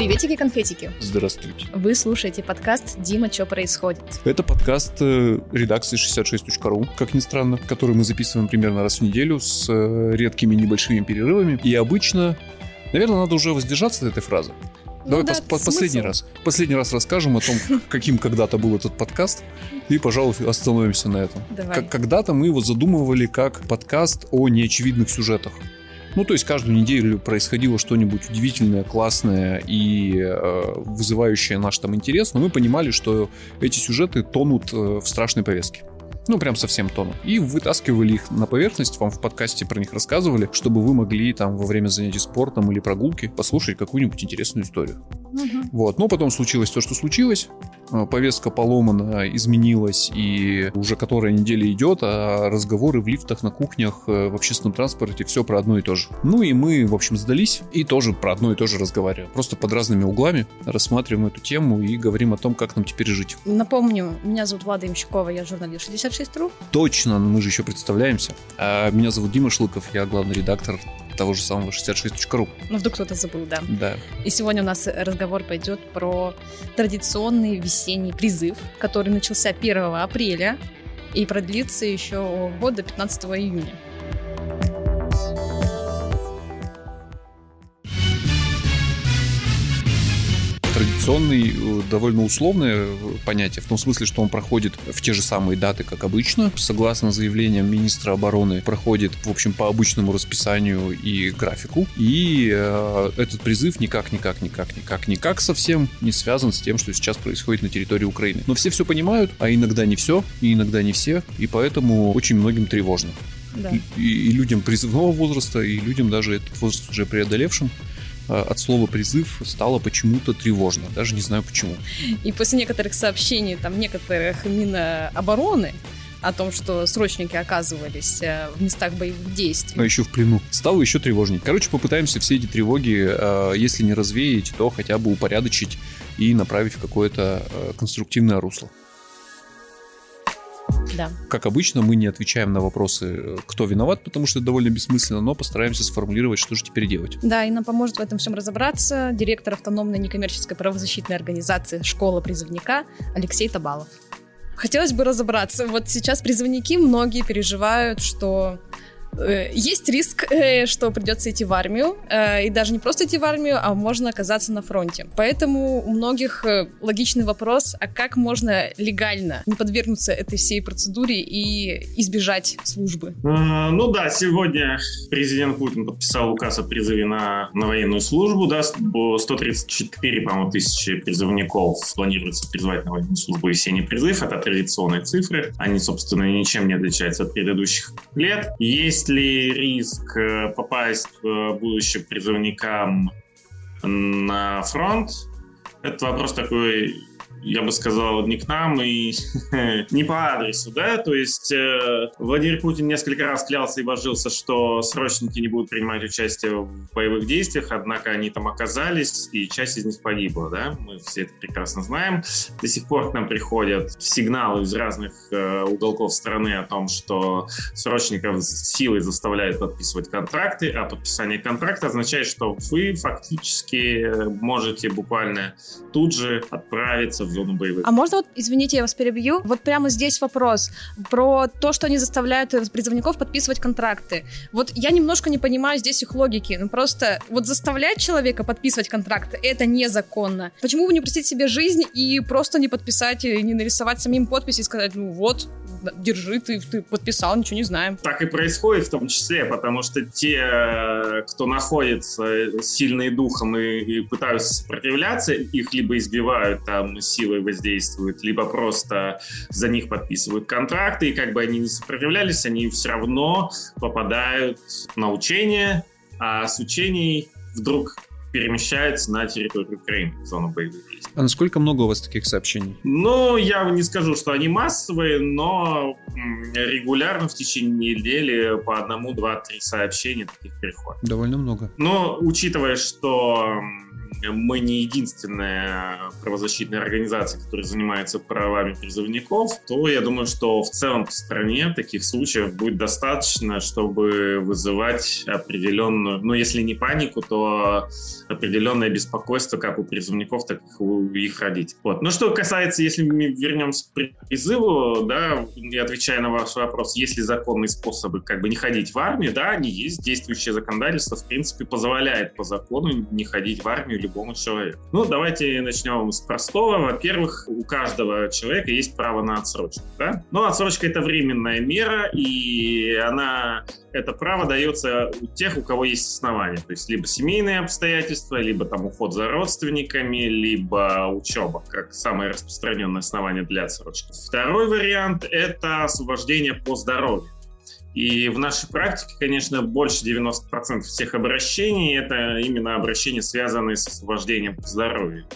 Приветики-конфетики. Здравствуйте. Вы слушаете подкаст «Дима, что происходит?». Это подкаст э, редакции 66.ru, как ни странно, который мы записываем примерно раз в неделю с э, редкими небольшими перерывами. И обычно, наверное, надо уже воздержаться от этой фразы. Ну Давай да, пос- по- смысл. последний раз. Последний раз расскажем о том, каким когда-то был этот подкаст. И, пожалуй, остановимся на этом. Давай. Как- когда-то мы его задумывали как подкаст о неочевидных сюжетах. Ну, то есть каждую неделю происходило что-нибудь удивительное, классное и э, вызывающее наш там интерес, но мы понимали, что эти сюжеты тонут э, в страшной повестке. Ну, прям совсем тонут. И вытаскивали их на поверхность, вам в подкасте про них рассказывали, чтобы вы могли там во время занятий спортом или прогулки послушать какую-нибудь интересную историю. Мгм. Вот. Но потом случилось то, что случилось. Э, Повестка поломана, изменилась, и уже которая неделя идет, а разговоры в лифтах, на кухнях, э, в общественном транспорте, все про одно и то же. Ну и мы, в общем, сдались и тоже про одно и то же разговариваем. Просто под разными углами рассматриваем эту тему и говорим о том, как нам теперь жить. Напомню, меня зовут Влада Имщикова, я журналист 66.ru. Точно, мы же еще представляемся. А Меня зовут Дима Шлыков, я главный редактор того же самого 66.ru. Ну, вдруг кто-то забыл, да. Да. И сегодня у нас разговор пойдет про традиционный весенний призыв, который начался 1 апреля и продлится еще год до 15 июня. Традиционный, э, довольно условное э, понятие, в том смысле, что он проходит в те же самые даты, как обычно. Согласно заявлениям министра обороны, проходит, в общем, по обычному расписанию и графику. И э, этот призыв никак, никак, никак, никак, никак совсем не связан с тем, что сейчас происходит на территории Украины. Но все все понимают, а иногда не все, и иногда не все, и поэтому очень многим тревожно. Да. И, и людям призывного возраста, и людям даже этот возраст уже преодолевшим, от слова призыв стало почему-то тревожно. Даже не знаю почему. И после некоторых сообщений, там, некоторых Минобороны о том, что срочники оказывались э, в местах боевых действий. А еще в плену. Стало еще тревожней. Короче, попытаемся все эти тревоги, э, если не развеять, то хотя бы упорядочить и направить в какое-то э, конструктивное русло. Да. Как обычно, мы не отвечаем на вопросы, э, кто виноват, потому что это довольно бессмысленно, но постараемся сформулировать, что же теперь делать. Да, и нам поможет в этом всем разобраться директор автономной некоммерческой правозащитной организации «Школа призывника» Алексей Табалов. Хотелось бы разобраться. Вот сейчас призывники многие переживают, что есть риск, э, что придется идти в армию, э, и даже не просто идти в армию, а можно оказаться на фронте. Поэтому у многих э, логичный вопрос, а как можно легально не подвергнуться этой всей процедуре и избежать службы? Ну да, сегодня президент Путин подписал указ о призыве на, на военную службу. Да, с- бо- 134, по-моему, тысячи призывников планируется призвать на военную службу весенний призыв. Это традиционные цифры. Они, собственно, ничем не отличаются от предыдущих лет. Есть ли риск э, попасть э, будущим призывникам на фронт? Это вопрос такой я бы сказал, не к нам и не по адресу, да, то есть э, Владимир Путин несколько раз клялся и божился, что срочники не будут принимать участие в боевых действиях, однако они там оказались, и часть из них погибла, да, мы все это прекрасно знаем. До сих пор к нам приходят сигналы из разных э, уголков страны о том, что срочников силой заставляют подписывать контракты, а подписание контракта означает, что вы фактически можете буквально тут же отправиться в зону боевых. А можно вот, извините, я вас перебью, вот прямо здесь вопрос про то, что они заставляют призывников подписывать контракты. Вот я немножко не понимаю здесь их логики. Ну просто вот заставлять человека подписывать контракты это незаконно. Почему бы не простить себе жизнь и просто не подписать, и не нарисовать самим подпись и сказать, ну вот, держи, ты, ты подписал, ничего не знаем. Так и происходит в том числе, потому что те, кто находится сильные духом и, и пытаются сопротивляться, их либо избивают там силой воздействуют, либо просто за них подписывают контракты, и как бы они не сопротивлялись, они все равно попадают на учения, а с учений вдруг перемещаются на территорию Украины, в зону боевых А насколько много у вас таких сообщений? Ну, я не скажу, что они массовые, но регулярно в течение недели по одному, два, три сообщения таких приходит. Довольно много. Но учитывая, что мы не единственная правозащитная организация, которая занимается правами призывников, то я думаю, что в целом по стране таких случаев будет достаточно, чтобы вызывать определенную, ну, если не панику, то определенное беспокойство как у призывников, так и у их родителей. Вот. Но что касается, если мы вернемся к призыву, да, я отвечаю на ваш вопрос, есть ли законные способы как бы не ходить в армию, да, они есть. Действующее законодательство, в принципе, позволяет по закону не ходить в армию любому человеку. Ну, давайте начнем с простого. Во-первых, у каждого человека есть право на отсрочку, да? Но отсрочка — это временная мера, и она это право дается у тех, у кого есть основания. То есть либо семейные обстоятельства, либо там уход за родственниками, либо учеба, как самое распространенное основание для отсрочки. Второй вариант – это освобождение по здоровью. И в нашей практике, конечно, больше 90% всех обращений – это именно обращения, связанные с освобождением по здоровью.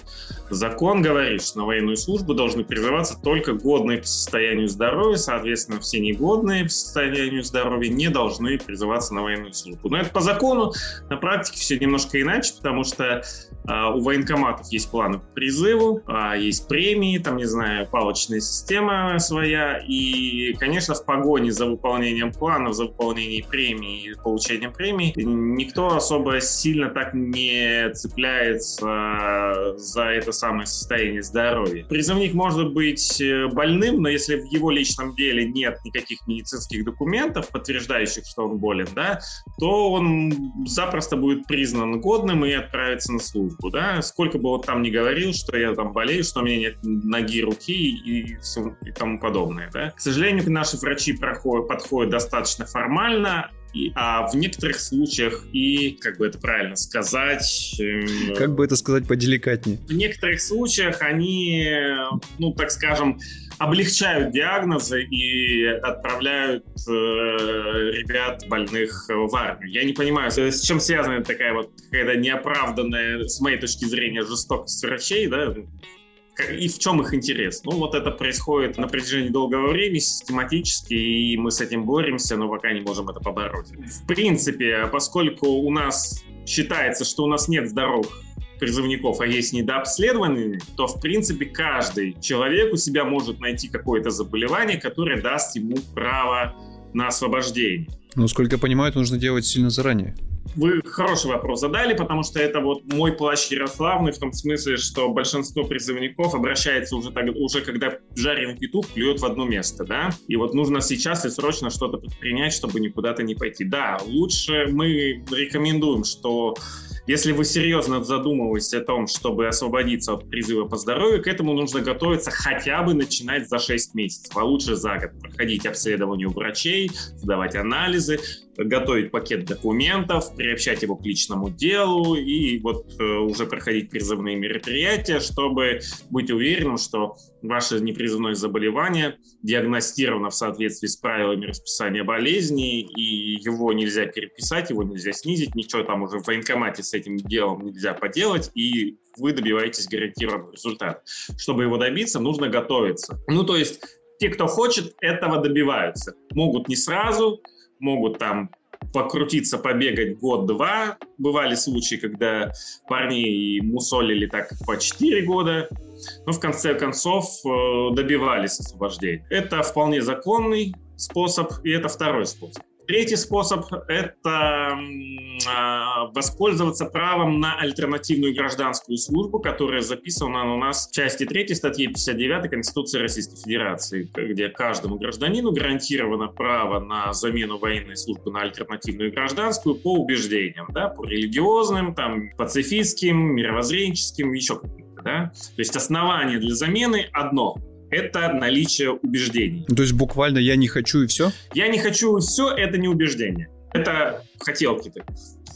Закон говорит, что на военную службу должны призываться только годные по состоянию здоровья, соответственно, все негодные по состоянию здоровья не должны призываться на военную службу. Но это по закону, на практике все немножко иначе, потому что а, у военкоматов есть планы по призыву, а, есть премии, там, не знаю, палочная система своя, и, конечно, в погоне за выполнением планов, за выполнением премий и получением премий никто особо сильно так не цепляется за это самое состояние здоровья. Призывник может быть э, больным, но если в его личном деле нет никаких медицинских документов, подтверждающих, что он болен, да, то он запросто будет признан годным и отправится на службу. Да? Сколько бы он там ни говорил, что я там болею, что у меня нет ноги, руки и, и тому подобное. Да? К сожалению, наши врачи проходят, подходят достаточно формально, и, а в некоторых случаях и, как бы это правильно сказать... Э, как бы это сказать поделикатнее? В некоторых случаях они, ну, так скажем, облегчают диагнозы и отправляют э, ребят больных в армию. Я не понимаю, с чем связана такая вот какая-то неоправданная, с моей точки зрения, жестокость врачей, да, и в чем их интерес? Ну, вот это происходит на протяжении долгого времени, систематически, и мы с этим боремся, но пока не можем это побороть. В принципе, поскольку у нас считается, что у нас нет здоровых призывников, а есть недообследованные, то, в принципе, каждый человек у себя может найти какое-то заболевание, которое даст ему право на освобождение. Ну, сколько я понимаю, это нужно делать сильно заранее. Вы хороший вопрос задали, потому что это вот мой плащ Ярославный в том смысле, что большинство призывников обращается уже, так, уже когда жареный петух клюет в одно место, да, и вот нужно сейчас и срочно что-то предпринять, чтобы никуда-то не пойти. Да, лучше мы рекомендуем, что если вы серьезно задумываетесь о том, чтобы освободиться от призыва по здоровью, к этому нужно готовиться хотя бы начинать за 6 месяцев, а лучше за год. Проходить обследование у врачей, сдавать анализы, готовить пакет документов, приобщать его к личному делу и вот э, уже проходить призывные мероприятия, чтобы быть уверенным, что ваше непризывное заболевание диагностировано в соответствии с правилами расписания болезни, и его нельзя переписать, его нельзя снизить, ничего там уже в военкомате с этим делом нельзя поделать, и вы добиваетесь гарантированного результата. Чтобы его добиться, нужно готовиться. Ну, то есть те, кто хочет, этого добиваются. Могут не сразу, могут там покрутиться, побегать год-два. Бывали случаи, когда парни мусолили так по 4 года, но в конце концов э, добивались освобождения. Это вполне законный способ, и это второй способ. Третий способ – это а, воспользоваться правом на альтернативную гражданскую службу, которая записана у нас в части 3 статьи 59 Конституции Российской Федерации, где каждому гражданину гарантировано право на замену военной службы на альтернативную гражданскую по убеждениям, да, по религиозным, там, пацифистским, мировоззренческим, еще каким-то. Да? То есть основание для замены одно – это наличие убеждений. То есть буквально я не хочу и все? Я не хочу и все, это не убеждение. Это хотелки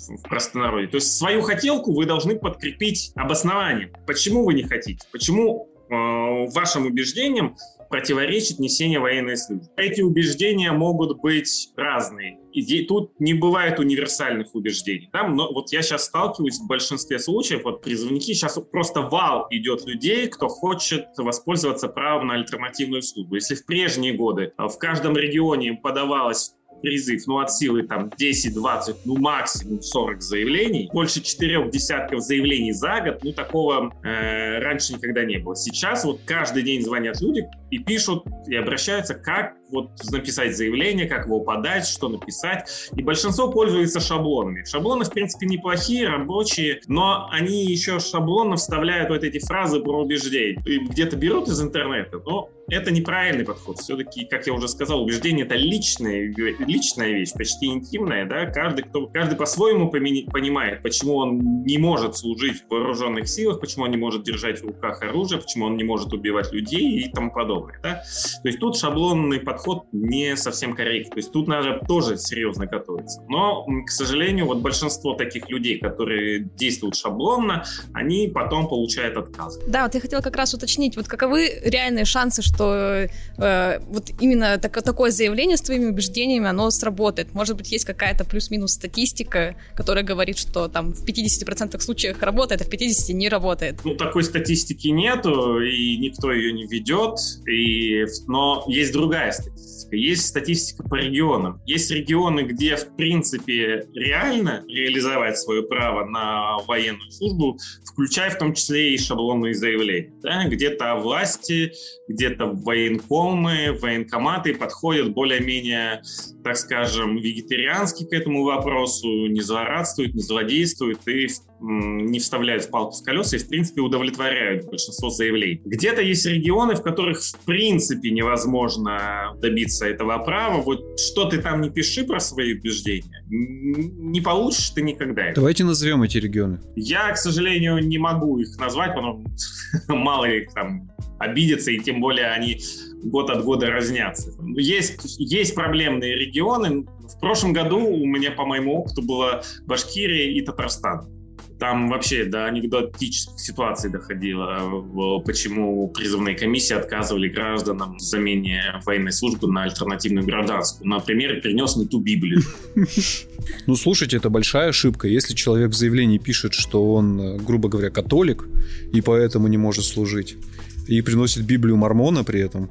в простонародье. То есть свою хотелку вы должны подкрепить обоснованием. Почему вы не хотите? Почему э, вашим убеждениям противоречит несение военной службы. Эти убеждения могут быть разные. И тут не бывает универсальных убеждений. Там, но вот я сейчас сталкиваюсь в большинстве случаев, вот призывники, сейчас просто вал идет людей, кто хочет воспользоваться правом на альтернативную службу. Если в прежние годы в каждом регионе подавалось призыв, ну, от силы там 10-20, ну, максимум 40 заявлений. Больше четырех десятков заявлений за год, ну, такого э, раньше никогда не было. Сейчас вот каждый день звонят люди и пишут, и обращаются, как вот написать заявление, как его подать, что написать. И большинство пользуется шаблонами. Шаблоны, в принципе, неплохие, рабочие, но они еще шаблонно вставляют вот эти фразы про убеждения. И где-то берут из интернета, но это неправильный подход. Все-таки, как я уже сказал, убеждение это личная, личная вещь, почти интимная. Да? Каждый, кто, каждый по-своему понимает, почему он не может служить в вооруженных силах, почему он не может держать в руках оружие, почему он не может убивать людей и тому подобное. Да? То есть тут шаблонный подход не совсем корректный. То есть тут надо тоже серьезно готовиться. Но, к сожалению, вот большинство таких людей, которые действуют шаблонно, они потом получают отказ. Да, вот я хотела как раз уточнить, вот каковы реальные шансы, что э, вот именно так, такое заявление с твоими убеждениями, оно сработает. Может быть, есть какая-то плюс-минус статистика, которая говорит, что там в 50% случаях работает, а в 50% не работает. Ну, такой статистики нету, и никто ее не ведет, и... но есть другая статистика статистика. Есть статистика по регионам. Есть регионы, где, в принципе, реально реализовать свое право на военную службу, включая в том числе и шаблонные заявления. Да? Где-то власти, где-то военкомы, военкоматы подходят более-менее, так скажем, вегетариански к этому вопросу, не злорадствуют, не злодействуют и не вставляют палку в колеса и, в принципе, удовлетворяют большинство заявлений. Где-то есть регионы, в которых, в принципе, невозможно добиться этого права. Вот что ты там не пиши про свои убеждения, не получишь ты никогда. Давайте назовем эти регионы. Я, к сожалению, не могу их назвать, потому мало их там обидятся, и тем более они год от года разнятся. Есть, есть проблемные регионы. В прошлом году у меня, по моему опыту, была Башкирия и Татарстан. Там вообще до анекдотических ситуаций доходило, почему призывные комиссии отказывали гражданам в замене военной службы на альтернативную гражданскую. Например, перенес не ту Библию. Ну, слушайте, это большая ошибка. Если человек в заявлении пишет, что он, грубо говоря, католик, и поэтому не может служить, и приносит Библию Мормона при этом,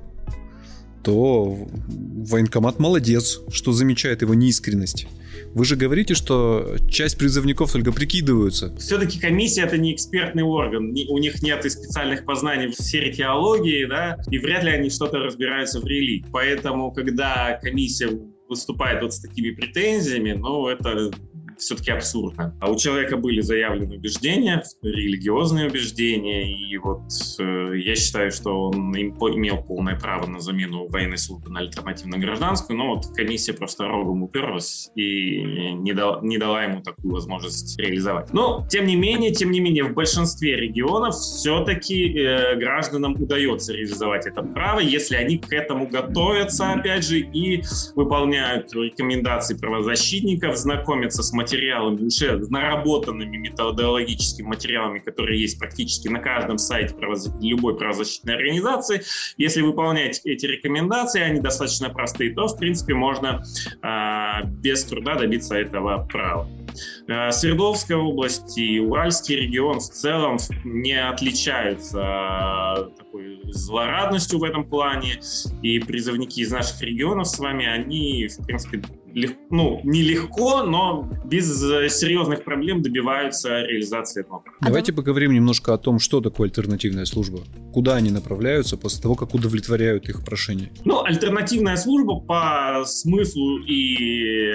то военкомат молодец, что замечает его неискренность. Вы же говорите, что часть призывников только прикидываются. Все-таки комиссия это не экспертный орган. У них нет и специальных познаний в сфере теологии, да, и вряд ли они что-то разбираются в религии. Поэтому, когда комиссия выступает вот с такими претензиями, ну, это все-таки абсурдно. А у человека были заявлены убеждения, религиозные убеждения, и вот э, я считаю, что он имел полное право на замену военной службы на альтернативную гражданскую, но вот комиссия просто рогом уперлась и не, дал, не дала ему такую возможность реализовать. Но, тем не менее, тем не менее, в большинстве регионов все-таки э, гражданам удается реализовать это право, если они к этому готовятся, опять же, и выполняют рекомендации правозащитников, знакомятся с материалами материалами, уже наработанными методологическими материалами, которые есть практически на каждом сайте любой правозащитной организации. Если выполнять эти рекомендации, они достаточно простые, то, в принципе, можно э, без труда добиться этого права. Э, Свердловская область и Уральский регион в целом не отличаются э, такой злорадностью в этом плане, и призывники из наших регионов с вами, они, в принципе, лег, ну, нелегко, но без э, серьезных проблем добиваются реализации этого. Давайте поговорим немножко о том, что такое альтернативная служба. Куда они направляются после того, как удовлетворяют их прошение? Ну, альтернативная служба по смыслу и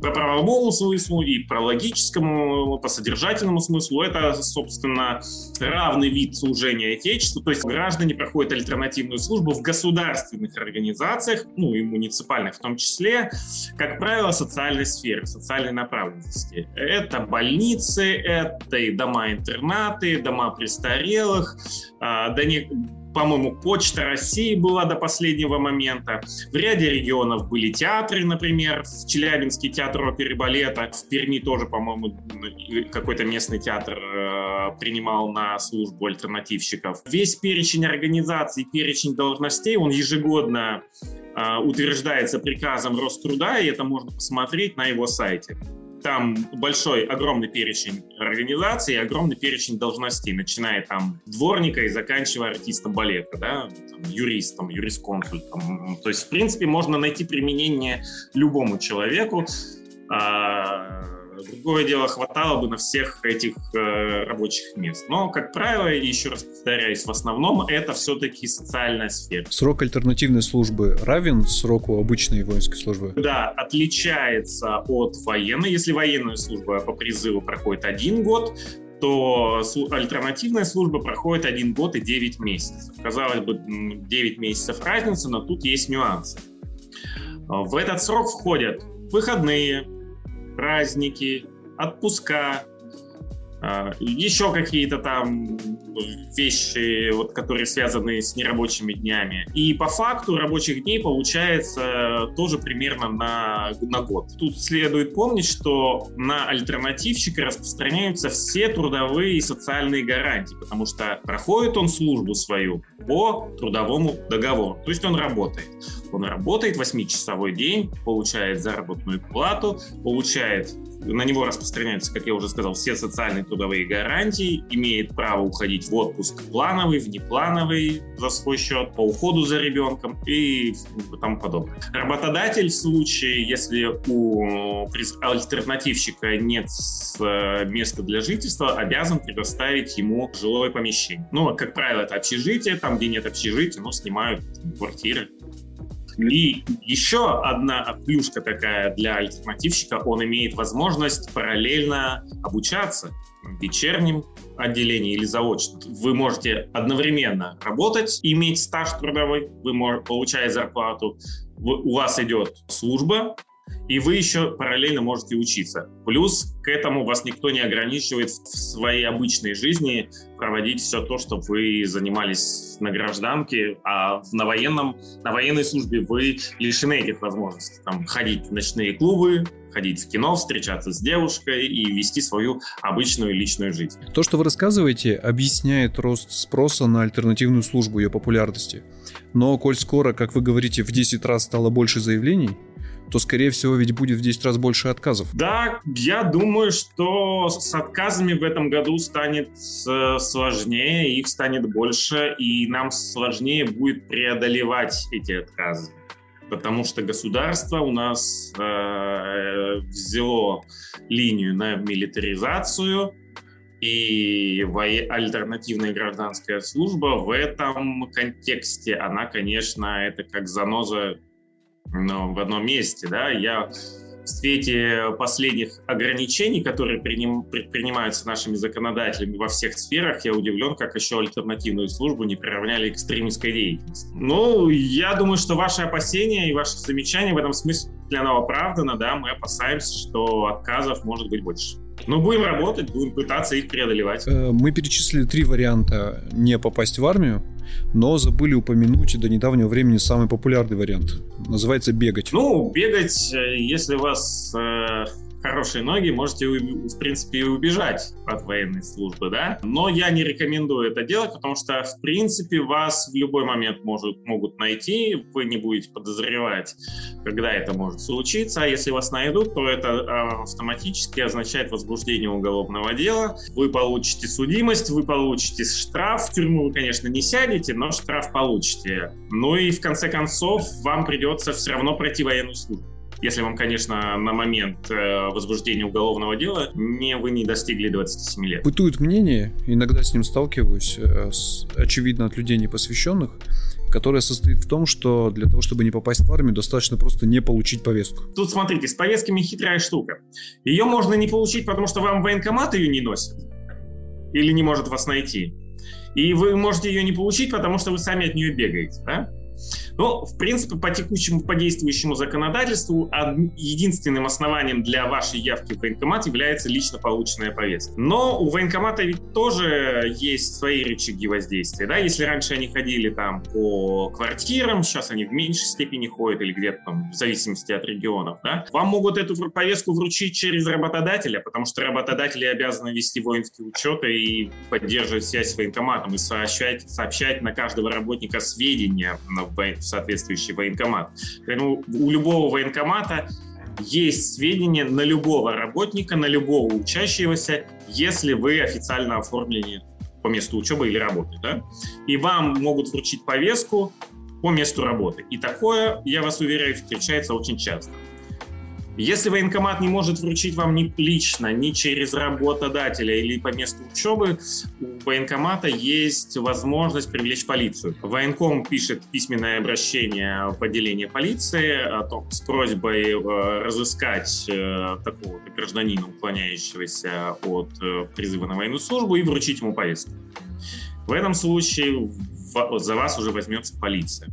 по правовому смыслу и по логическому, по содержательному смыслу. Это, собственно, равный вид служения Отечеству. То есть граждане проходят альтернативную службу в государственных организациях, ну и муниципальных в том числе, как правило, социальной сфере, социальной направленности. Это больницы, это и дома-интернаты, дома престарелых, а, да не по-моему, Почта России была до последнего момента. В ряде регионов были театры, например, в Челябинске театр оперы и балета, в Перми тоже, по-моему, какой-то местный театр э, принимал на службу альтернативщиков. Весь перечень организаций, перечень должностей, он ежегодно э, утверждается приказом Роструда, и это можно посмотреть на его сайте. Там большой, огромный перечень организаций, огромный перечень должностей, начиная там дворника и заканчивая артистом балета, да, там, юристом, юрисконсультом. То есть, в принципе, можно найти применение любому человеку. А, Другое дело, хватало бы на всех этих э, рабочих мест. Но, как правило, еще раз повторяюсь, в основном это все-таки социальная сфера. Срок альтернативной службы равен сроку обычной воинской службы? Да, отличается от военной. Если военная служба по призыву проходит один год, то альтернативная служба проходит один год и 9 месяцев. Казалось бы, 9 месяцев разницы, но тут есть нюансы. В этот срок входят выходные, праздники, отпуска, еще какие-то там вещи, вот, которые связаны с нерабочими днями. И по факту рабочих дней получается тоже примерно на, на год. Тут следует помнить, что на альтернативщика распространяются все трудовые и социальные гарантии, потому что проходит он службу свою по трудовому договору. То есть он работает. Он работает 8-часовой день, получает заработную плату, получает на него распространяются, как я уже сказал, все социальные трудовые гарантии, имеет право уходить в отпуск плановый, внеплановый за свой счет, по уходу за ребенком и тому подобное. Работодатель в случае, если у альтернативщика нет э, места для жительства, обязан предоставить ему жилое помещение. Ну, как правило, это общежитие, там, где нет общежития, но снимают квартиры. И еще одна плюшка такая для альтернативщика, он имеет возможность параллельно обучаться в вечернем отделении или заочно. Вы можете одновременно работать, иметь стаж трудовой, вы можете получать зарплату, у вас идет служба, и вы еще параллельно можете учиться. Плюс к этому вас никто не ограничивает в своей обычной жизни проводить все то, что вы занимались на гражданке, а на, военном, на военной службе вы лишены этих возможностей. Там, ходить в ночные клубы, ходить в кино, встречаться с девушкой и вести свою обычную личную жизнь. То, что вы рассказываете, объясняет рост спроса на альтернативную службу, ее популярности. Но коль скоро, как вы говорите, в 10 раз стало больше заявлений, то, скорее всего, ведь будет в 10 раз больше отказов. Да, я думаю, что с отказами в этом году станет э, сложнее, их станет больше, и нам сложнее будет преодолевать эти отказы. Потому что государство у нас э, взяло линию на милитаризацию, и альтернативная гражданская служба в этом контексте, она, конечно, это как заноза но в одном месте, да, я в свете последних ограничений, которые приним, предпринимаются нашими законодателями во всех сферах, я удивлен, как еще альтернативную службу не приравняли к экстремистской деятельности. Ну, я думаю, что ваши опасения и ваши замечания в этом смысле оно оправдано, да, мы опасаемся, что отказов может быть больше. Но будем работать, будем пытаться их преодолевать. Э, мы перечислили три варианта не попасть в армию, но забыли упомянуть до недавнего времени самый популярный вариант. Называется бегать. Ну, бегать, э, если вас э, хорошие ноги, можете, в принципе, и убежать от военной службы, да. Но я не рекомендую это делать, потому что, в принципе, вас в любой момент может, могут найти, вы не будете подозревать, когда это может случиться, а если вас найдут, то это а, автоматически означает возбуждение уголовного дела, вы получите судимость, вы получите штраф, в тюрьму вы, конечно, не сядете, но штраф получите. Ну и, в конце концов, вам придется все равно пройти военную службу если вам, конечно, на момент э, возбуждения уголовного дела не, вы не достигли 27 лет. Бытует мнение, иногда с ним сталкиваюсь, э, с, очевидно, от людей непосвященных, которое состоит в том, что для того, чтобы не попасть в армию, достаточно просто не получить повестку. Тут смотрите, с повестками хитрая штука. Ее можно не получить, потому что вам военкомат ее не носит или не может вас найти. И вы можете ее не получить, потому что вы сами от нее бегаете, да? Но, в принципе, по текущему, по действующему законодательству единственным основанием для вашей явки в военкомат является лично полученная повестка. Но у военкомата ведь тоже есть свои рычаги воздействия. Да? Если раньше они ходили там по квартирам, сейчас они в меньшей степени ходят или где-то там в зависимости от регионов. Да? Вам могут эту повестку вручить через работодателя, потому что работодатели обязаны вести воинский учет и поддерживать связь с военкоматом и сообщать, сообщать на каждого работника сведения в соответствующий военкомат. Поэтому у любого военкомата есть сведения на любого работника, на любого учащегося, если вы официально оформлены по месту учебы или работы. Да? И вам могут вручить повестку по месту работы. И такое, я вас уверяю, встречается очень часто. Если военкомат не может вручить вам ни лично, ни через работодателя или по месту учебы, у военкомата есть возможность привлечь полицию. Военком пишет письменное обращение в отделение полиции о том, с просьбой э, разыскать э, такого гражданина, уклоняющегося от э, призыва на военную службу, и вручить ему повестку. В этом случае за вас уже возьмется полиция.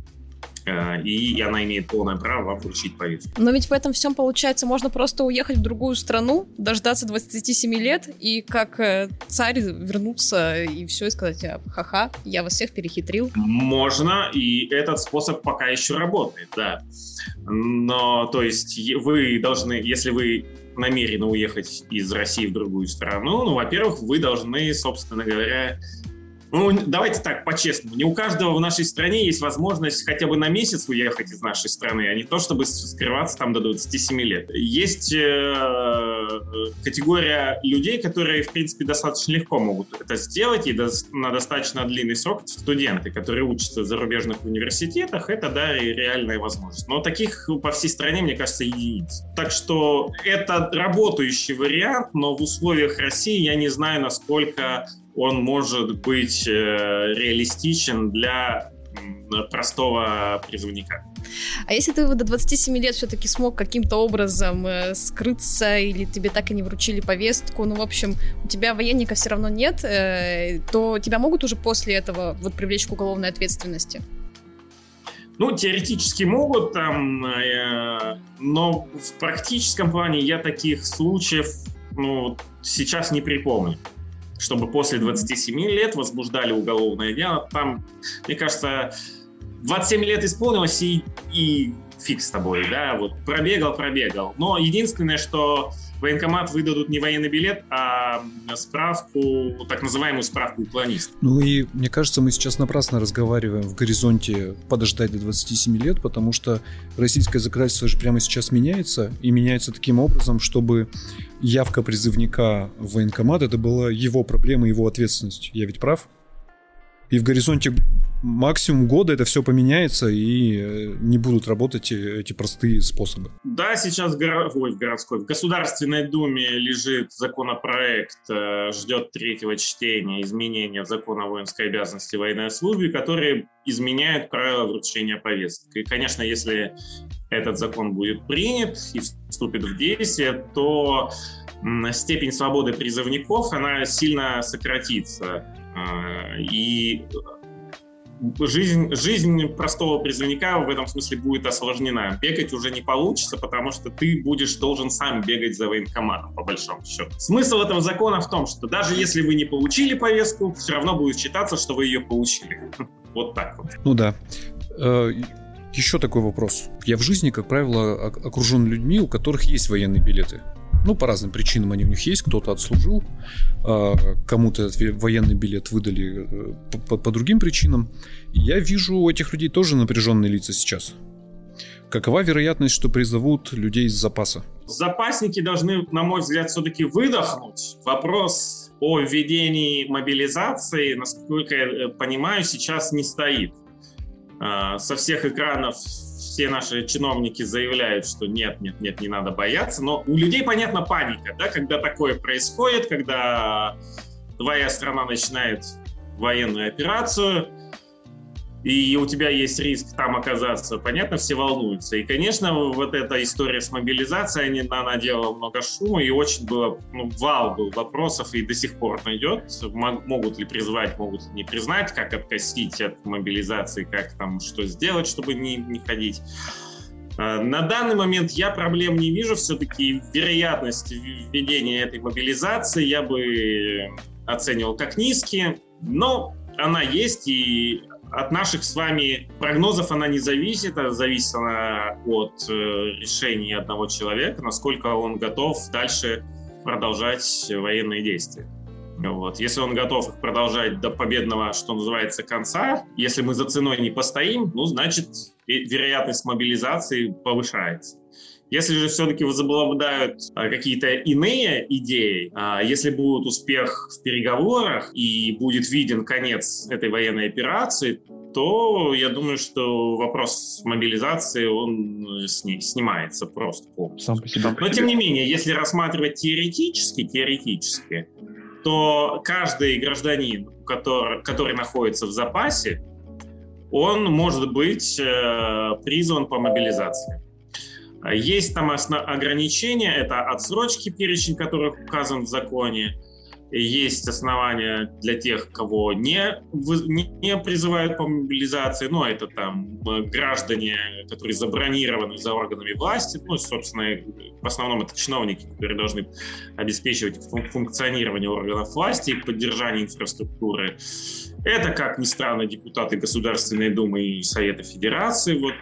Э, и она имеет полное право вам вручить повестку. Но ведь в этом всем, получается, можно просто уехать в другую страну, дождаться 27 лет и как э, царь вернуться и все, и сказать, «А, ха-ха, я вас всех перехитрил. Можно, и этот способ пока еще работает, да. Но, то есть, вы должны, если вы намерены уехать из России в другую страну, ну, во-первых, вы должны, собственно говоря, ну, давайте так, по-честному. Не у каждого в нашей стране есть возможность хотя бы на месяц уехать из нашей страны, а не то, чтобы скрываться там до 27 лет. Есть э, категория людей, которые, в принципе, достаточно легко могут это сделать, и до, на достаточно длинный срок студенты, которые учатся в зарубежных университетах, это, да, и реальная возможность. Но таких по всей стране, мне кажется, единиц. Так что это работающий вариант, но в условиях России я не знаю, насколько он может быть э, реалистичен для простого призывника. А если ты до 27 лет все-таки смог каким-то образом э, скрыться, или тебе так и не вручили повестку, ну, в общем, у тебя военника все равно нет, э, то тебя могут уже после этого вот привлечь к уголовной ответственности? Ну, теоретически могут, там, э, но в практическом плане я таких случаев ну, сейчас не припомню чтобы после 27 лет возбуждали уголовное дело. Там, мне кажется, 27 лет исполнилось и, и фиг с тобой, да, вот пробегал, пробегал. Но единственное, что военкомат выдадут не военный билет, а справку, так называемую справку уклониста. Ну и мне кажется, мы сейчас напрасно разговариваем в горизонте подождать до 27 лет, потому что российское законодательство же прямо сейчас меняется, и меняется таким образом, чтобы явка призывника в военкомат это была его проблема, его ответственность. Я ведь прав? И в горизонте максимум года это все поменяется и э, не будут работать эти простые способы. Да, сейчас горо... Ой, в городской, в Государственной Думе лежит законопроект, э, ждет третьего чтения изменения в закон о воинской обязанности военной службе, которые изменяют правила вручения повесток. И, конечно, если этот закон будет принят и вступит в действие, то степень свободы призывников, она сильно сократится. И жизнь, жизнь простого призывника в этом смысле будет осложнена. Бегать уже не получится, потому что ты будешь должен сам бегать за военкоматом, по большому счету. Смысл этого закона в том, что даже если вы не получили повестку, все равно будет считаться, что вы ее получили. Вот так вот. Ну да. Э, Еще такой вопрос. Я в жизни, как правило, окружен людьми, у которых есть военные билеты. Ну, по разным причинам они у них есть, кто-то отслужил, а, кому-то этот военный билет выдали э, по, по другим причинам. я вижу у этих людей тоже напряженные лица сейчас. Какова вероятность, что призовут людей из запаса? Запасники должны, на мой взгляд, все-таки выдохнуть. Вопрос о введении мобилизации, насколько я э, понимаю, сейчас не стоит. А, со всех экранов все наши чиновники заявляют, что нет, нет, нет, не надо бояться. Но у людей, понятно, паника, да, когда такое происходит, когда твоя страна начинает военную операцию, и у тебя есть риск там оказаться, понятно, все волнуются. И, конечно, вот эта история с мобилизацией, она наделала много шума, и очень было, ну, вал был вопросов, и до сих пор он идет. Могут ли призвать, могут ли не признать, как откосить от мобилизации, как там, что сделать, чтобы не, не ходить. А, на данный момент я проблем не вижу, все-таки вероятность введения этой мобилизации я бы оценивал как низкие, но она есть, и от наших с вами прогнозов она не зависит, а зависит она от э, решения одного человека, насколько он готов дальше продолжать военные действия. Вот. Если он готов продолжать до победного, что называется, конца, если мы за ценой не постоим, ну, значит, вероятность мобилизации повышается. Если же все-таки возобладают а, какие-то иные идеи, а, если будет успех в переговорах и будет виден конец этой военной операции, то я думаю, что вопрос мобилизации, он сни, снимается просто полностью. Сам по себе. Но тем не менее, если рассматривать теоретически, теоретически, то каждый гражданин, который, который находится в запасе, он может быть э, призван по мобилизации. Есть там ограничения, это отсрочки, перечень которых указан в законе, есть основания для тех, кого не, не призывают по мобилизации, ну, это там э, граждане, которые забронированы за органами власти, ну, собственно, в основном это чиновники, которые должны обеспечивать функционирование органов власти и поддержание инфраструктуры. Это, как ни странно, депутаты Государственной Думы и Совета Федерации, вот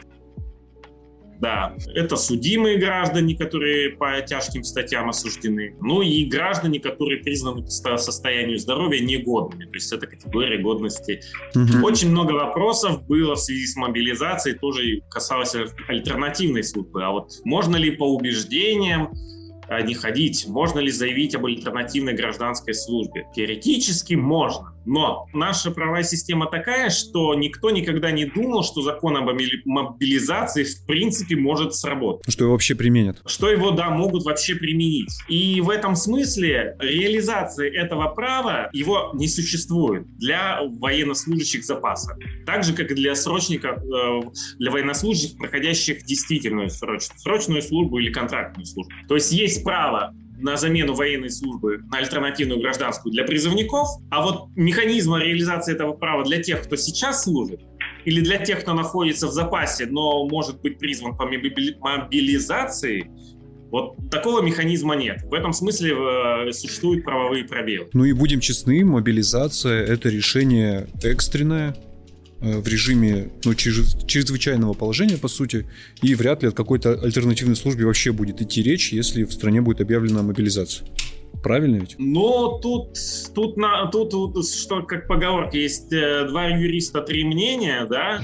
да, это судимые граждане, которые по тяжким статьям осуждены, ну и граждане, которые признаны по состоянию здоровья негодными, то есть это категория годности. Угу. Очень много вопросов было в связи с мобилизацией, тоже касалось альтернативной службы. А вот можно ли по убеждениям а, не ходить? Можно ли заявить об альтернативной гражданской службе? Теоретически можно. Но наша правовая система такая, что никто никогда не думал, что закон об мобилизации в принципе может сработать. Что его вообще применят. Что его, да, могут вообще применить. И в этом смысле реализация этого права, его не существует для военнослужащих запаса. Так же, как и для срочников, э, для военнослужащих, проходящих действительную срочную, срочную службу или контрактную службу. То есть есть право на замену военной службы на альтернативную гражданскую для призывников, а вот механизма реализации этого права для тех, кто сейчас служит, или для тех, кто находится в запасе, но может быть призван по мобилизации, вот такого механизма нет. В этом смысле э, существуют правовые пробелы. Ну и будем честны, мобилизация — это решение экстренное, в режиме ну, чрезвычайного положения, по сути, и вряд ли от какой-то альтернативной службе вообще будет идти речь, если в стране будет объявлена мобилизация. Правильно ведь? Но тут, тут, на, тут, тут что, как поговорка, есть э, два юриста, три мнения, да,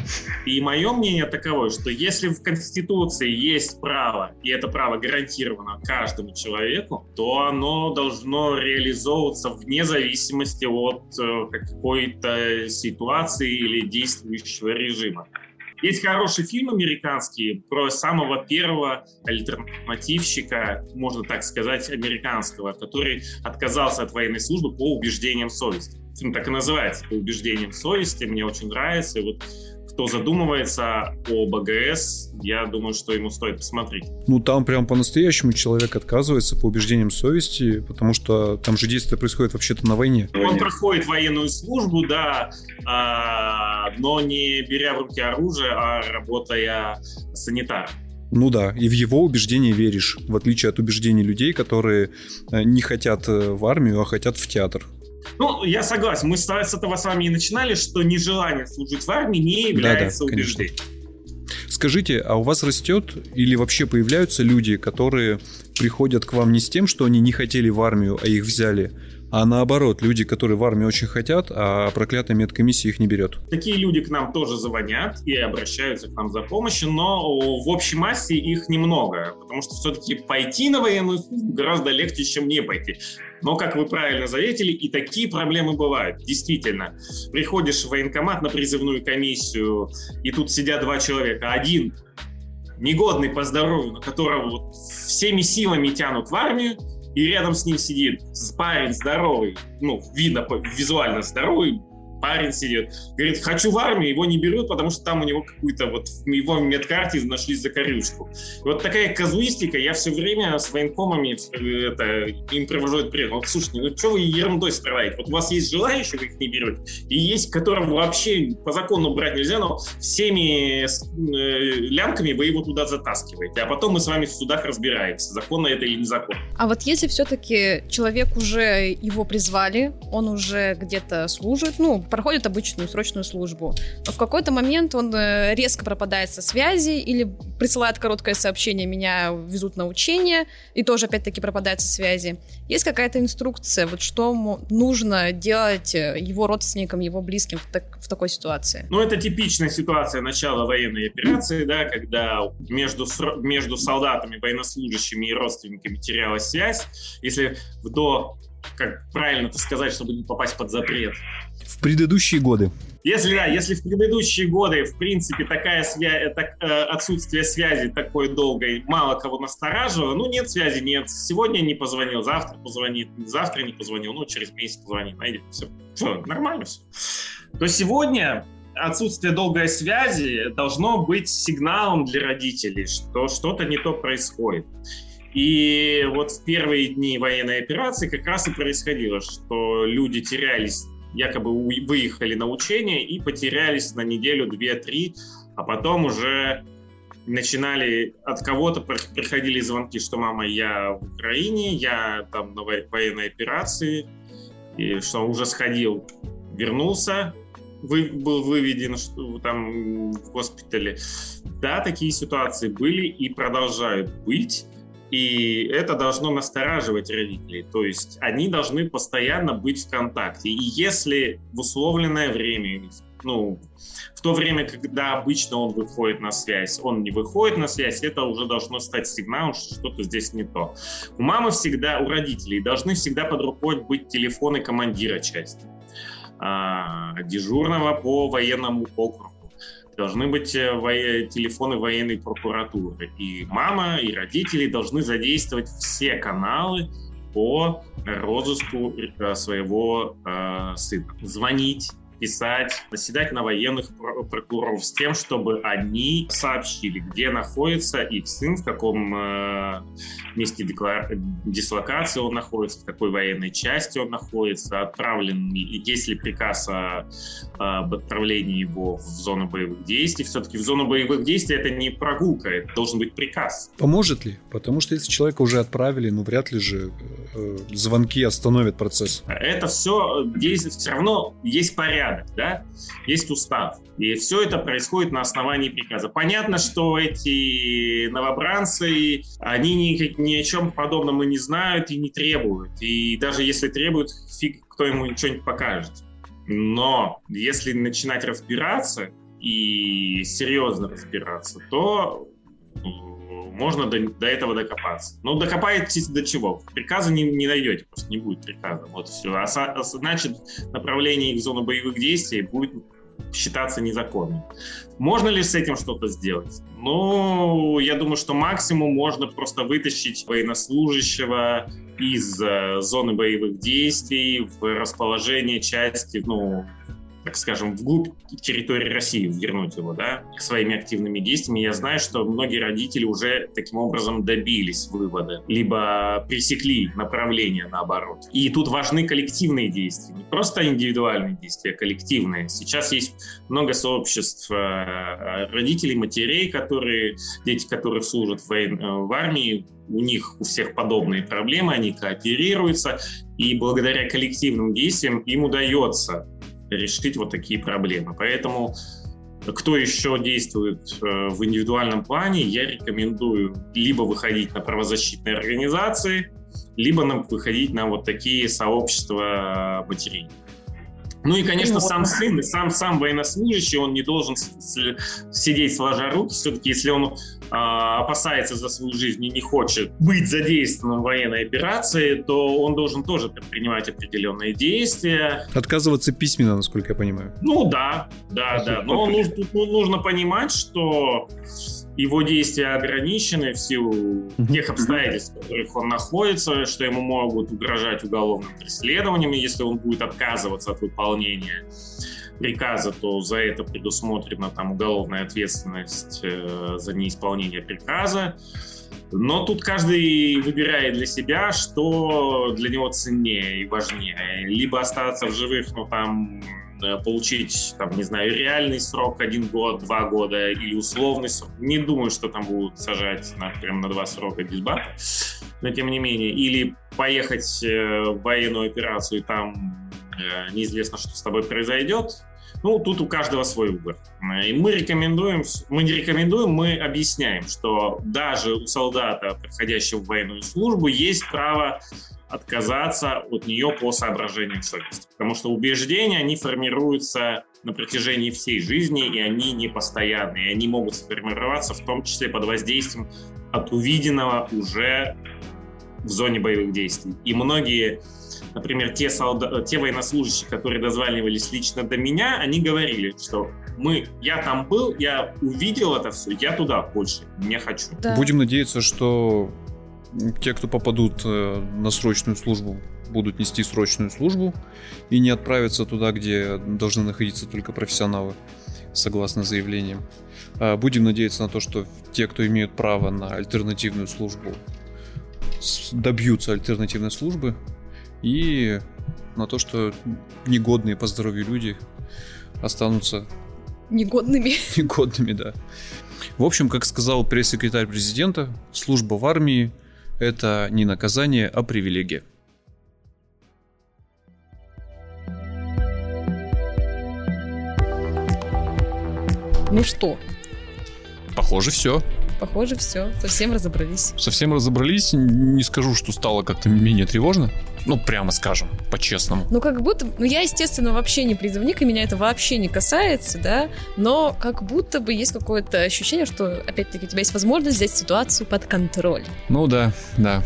и мое мнение таково, что если в Конституции есть право, и это право гарантировано каждому человеку, то оно должно реализовываться вне зависимости от э, какой-то ситуации или действующего режима. Есть хороший фильм американский про самого первого альтернативщика, можно так сказать, американского, который отказался от военной службы по убеждениям совести. Фильм так и называется «По убеждениям совести». Мне очень нравится. И вот кто задумывается о БГС, я думаю, что ему стоит посмотреть. Ну, там прям по-настоящему человек отказывается по убеждениям совести, потому что там же действие происходит вообще-то на войне. Он проходит военную службу, да, а, но не беря в руки оружие, а работая санитаром. Ну да, и в его убеждения веришь, в отличие от убеждений людей, которые э, не хотят э, в армию, а хотят в театр. Ну, я согласен. Мы с этого с вами и начинали, что нежелание служить в армии не является да, да, убеждением. Скажите, а у вас растет или вообще появляются люди, которые приходят к вам не с тем, что они не хотели в армию, а их взяли, а наоборот, люди, которые в армии очень хотят, а проклятая медкомиссия их не берет. Такие люди к нам тоже звонят и обращаются к нам за помощью, но в общей массе их немного, потому что все-таки пойти на военную службу гораздо легче, чем не пойти. Но, как вы правильно заметили, и такие проблемы бывают. Действительно, приходишь в военкомат на призывную комиссию, и тут сидят два человека. Один негодный по здоровью, на которого вот всеми силами тянут в армию, и рядом с ним сидит парень здоровый, ну, видно, визуально здоровый, парень сидит, говорит, хочу в армию, его не берут, потому что там у него какую-то вот в его медкарте нашли закорючку. И вот такая казуистика, я все время с военкомами э, это, им провожу этот пример. Вот, слушайте, ну что вы ерундой строите? Вот у вас есть желающие, вы их не берете, и есть, которым вообще по закону брать нельзя, но всеми э, лямками вы его туда затаскиваете, а потом мы с вами в судах разбираемся, законно это или незаконно. А вот если все-таки человек уже его призвали, он уже где-то служит, ну, проходит обычную срочную службу. Но в какой-то момент он э, резко пропадает со связи или присылает короткое сообщение, меня везут на учение, и тоже опять-таки пропадает со связи. Есть какая-то инструкция, вот что нужно делать э, его родственникам, его близким в, так, в такой ситуации? Ну, это типичная ситуация начала военной операции, да, когда между, между солдатами, военнослужащими и родственниками терялась связь. Если до как правильно это сказать, чтобы не попасть под запрет? В предыдущие годы. Если да, если в предыдущие годы, в принципе, такая связь, так, э, отсутствие связи такой долгой мало кого настораживало, ну нет связи, нет. Сегодня не позвонил, завтра позвонит, завтра не позвонил, ну через месяц позвонит, найдет, все, все нормально все. То сегодня отсутствие долгой связи должно быть сигналом для родителей, что что-то не то происходит. И вот в первые дни военной операции как раз и происходило, что люди терялись, якобы выехали на учение и потерялись на неделю, две, три, а потом уже начинали от кого-то приходили звонки, что мама, я в Украине, я там на военной операции, и что уже сходил, вернулся, вы, был выведен что, там в госпитале. Да, такие ситуации были и продолжают быть. И это должно настораживать родителей. То есть они должны постоянно быть в контакте. И если в условленное время, ну, в то время, когда обычно он выходит на связь, он не выходит на связь, это уже должно стать сигналом, что что-то здесь не то. У мамы всегда, у родителей должны всегда под рукой быть телефоны командира части, а, дежурного по военному округу должны быть э, во- телефоны военной прокуратуры. И мама, и родители должны задействовать все каналы по розыску э, своего э, сына. Звонить, писать, наседать на военных прокуроров с тем, чтобы они сообщили, где находится их сын, в каком э, месте дислокации он находится, в какой военной части он находится, отправлен, есть ли приказ о, об отправлении его в зону боевых действий. Все-таки в зону боевых действий это не прогулка, это должен быть приказ. Поможет ли? Потому что если человека уже отправили, ну вряд ли же э, звонки остановят процесс. Это все действует, все равно есть порядок порядок, да, есть устав. И все это происходит на основании приказа. Понятно, что эти новобранцы, они ни, ни о чем подобном и не знают и не требуют. И даже если требуют, фиг кто ему что-нибудь покажет. Но если начинать разбираться и серьезно разбираться, то можно до, до этого докопаться. Но докопаетесь до чего? Приказа не, не найдете, просто не будет приказа. Вот все. А, а значит, направление их в зону боевых действий будет считаться незаконным. Можно ли с этим что-то сделать? Ну, я думаю, что максимум можно просто вытащить военнослужащего из э, зоны боевых действий в расположение части, ну, так скажем, вглубь территории России вернуть его, да, своими активными действиями. Я знаю, что многие родители уже таким образом добились вывода, либо пресекли направление наоборот. И тут важны коллективные действия, не просто индивидуальные действия, а коллективные. Сейчас есть много сообществ э, родителей, матерей, которые, дети которых служат в, э, в армии, у них у всех подобные проблемы, они кооперируются, и благодаря коллективным действиям им удается решить вот такие проблемы. Поэтому кто еще действует э, в индивидуальном плане, я рекомендую либо выходить на правозащитные организации, либо выходить на вот такие сообщества матерей. Ну и, конечно, сам сын, сам, сам военнослужащий, он не должен сидеть сложа руки. Все-таки, если он а, опасается за свою жизнь и не хочет быть задействованным в военной операции, то он должен тоже предпринимать определенные действия. Отказываться письменно, насколько я понимаю. Ну да, да, да. Но нужно, нужно понимать, что его действия ограничены в силу тех обстоятельств, в которых он находится, что ему могут угрожать уголовным преследованием, если он будет отказываться от выполнения приказа, то за это предусмотрена там уголовная ответственность э, за неисполнение приказа. Но тут каждый выбирает для себя, что для него ценнее и важнее. Либо остаться в живых, ну там получить, там, не знаю, реальный срок один год, два года или условный срок. Не думаю, что там будут сажать на, прям на два срока без но тем не менее. Или поехать э, в военную операцию и там э, неизвестно, что с тобой произойдет. Ну, тут у каждого свой выбор. И мы рекомендуем, мы не рекомендуем, мы объясняем, что даже у солдата, проходящего военную службу, есть право отказаться от нее по соображениям совести. Потому что убеждения, они формируются на протяжении всей жизни, и они не постоянные. И они могут сформироваться в том числе под воздействием от увиденного уже в зоне боевых действий. И многие, например, те, солдат, те военнослужащие, которые дозванивались лично до меня, они говорили, что мы, я там был, я увидел это все, я туда больше не хочу. Да. Будем надеяться, что те, кто попадут э, на срочную службу, будут нести срочную службу и не отправятся туда, где должны находиться только профессионалы, согласно заявлениям. А, будем надеяться на то, что те, кто имеют право на альтернативную службу, добьются альтернативной службы и на то, что негодные по здоровью люди останутся негодными. Негодными, да. В общем, как сказал пресс-секретарь президента, служба в армии это не наказание, а привилегия. Ну что? Похоже, все. Похоже, все. Совсем разобрались. Совсем разобрались. Не скажу, что стало как-то менее тревожно. Ну, прямо скажем, по-честному. Ну, как будто... Ну, я, естественно, вообще не призывник, и меня это вообще не касается, да, но как будто бы есть какое-то ощущение, что, опять-таки, у тебя есть возможность взять ситуацию под контроль. Ну, да, да,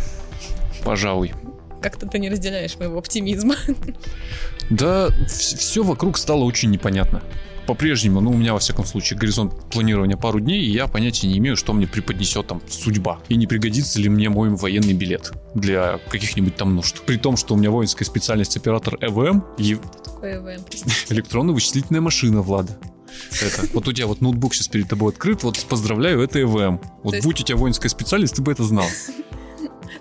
пожалуй. Как-то ты не разделяешь моего оптимизма. Да, все вокруг стало очень непонятно по-прежнему, ну, у меня, во всяком случае, горизонт планирования пару дней, и я понятия не имею, что мне преподнесет там судьба. И не пригодится ли мне мой военный билет для каких-нибудь там нужд. При том, что у меня воинская специальность оператор ЭВМ. И... ЭВМ? Электронно-вычислительная машина, Влада. Это, вот у тебя вот ноутбук сейчас перед тобой открыт, вот поздравляю, это ЭВМ. Вот есть... будь у тебя воинская специальность, ты бы это знал.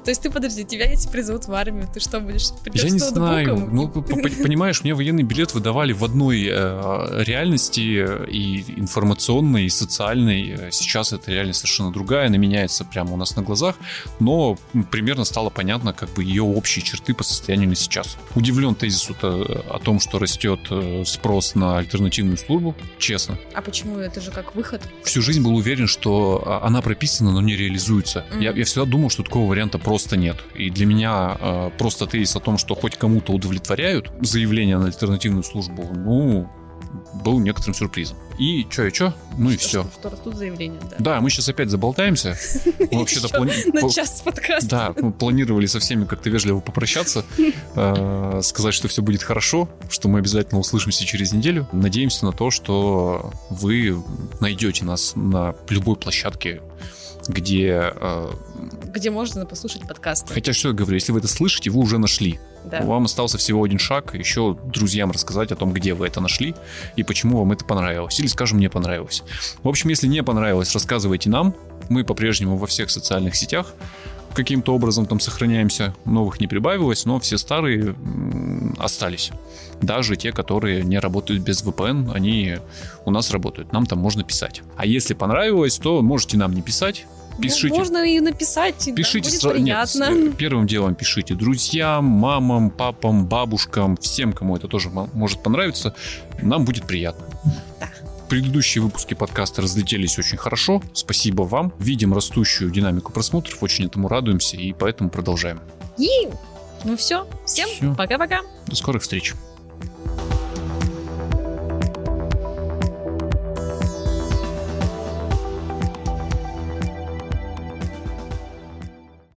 То есть ты, подожди, тебя если призовут в армию, ты что будешь? Я не знаю. Ну, понимаешь, мне военный билет выдавали в одной э, реальности и информационной, и социальной. Сейчас эта реальность совершенно другая, она меняется прямо у нас на глазах, но примерно стало понятно как бы ее общие черты по состоянию на сейчас. Удивлен тезису о том, что растет э, спрос на альтернативную службу, честно. А почему? Это же как выход. Всю жизнь был уверен, что а, она прописана, но не реализуется. Mm-hmm. Я, я всегда думал, что такого варианта просто просто нет. И для меня э, просто тезис о том, что хоть кому-то удовлетворяют заявление на альтернативную службу, ну, был некоторым сюрпризом. И что, и что? Ну и все. Что растут заявления, да. Да, мы сейчас опять заболтаемся. Мы вообще-то плани... На час подкаста. Да, мы планировали со всеми как-то вежливо попрощаться, э, сказать, что все будет хорошо, что мы обязательно услышимся через неделю. Надеемся на то, что вы найдете нас на любой площадке где... Э, где можно послушать подкасты. Хотя что я говорю, если вы это слышите, вы уже нашли. Да. Вам остался всего один шаг, еще друзьям рассказать о том, где вы это нашли и почему вам это понравилось. Или, скажем, не понравилось. В общем, если не понравилось, рассказывайте нам. Мы по-прежнему во всех социальных сетях каким-то образом там сохраняемся. Новых не прибавилось, но все старые остались. Даже те, которые не работают без VPN, они у нас работают. Нам там можно писать. А если понравилось, то можете нам не писать Пишите. Ну, можно и написать, пишите да, будет приятно. Нет, первым делом пишите друзьям, мамам, папам, бабушкам, всем, кому это тоже может понравиться. Нам будет приятно. Да. Предыдущие выпуски подкаста разлетелись очень хорошо. Спасибо вам. Видим растущую динамику просмотров, очень этому радуемся и поэтому продолжаем. И ну все, всем пока-пока. До скорых встреч.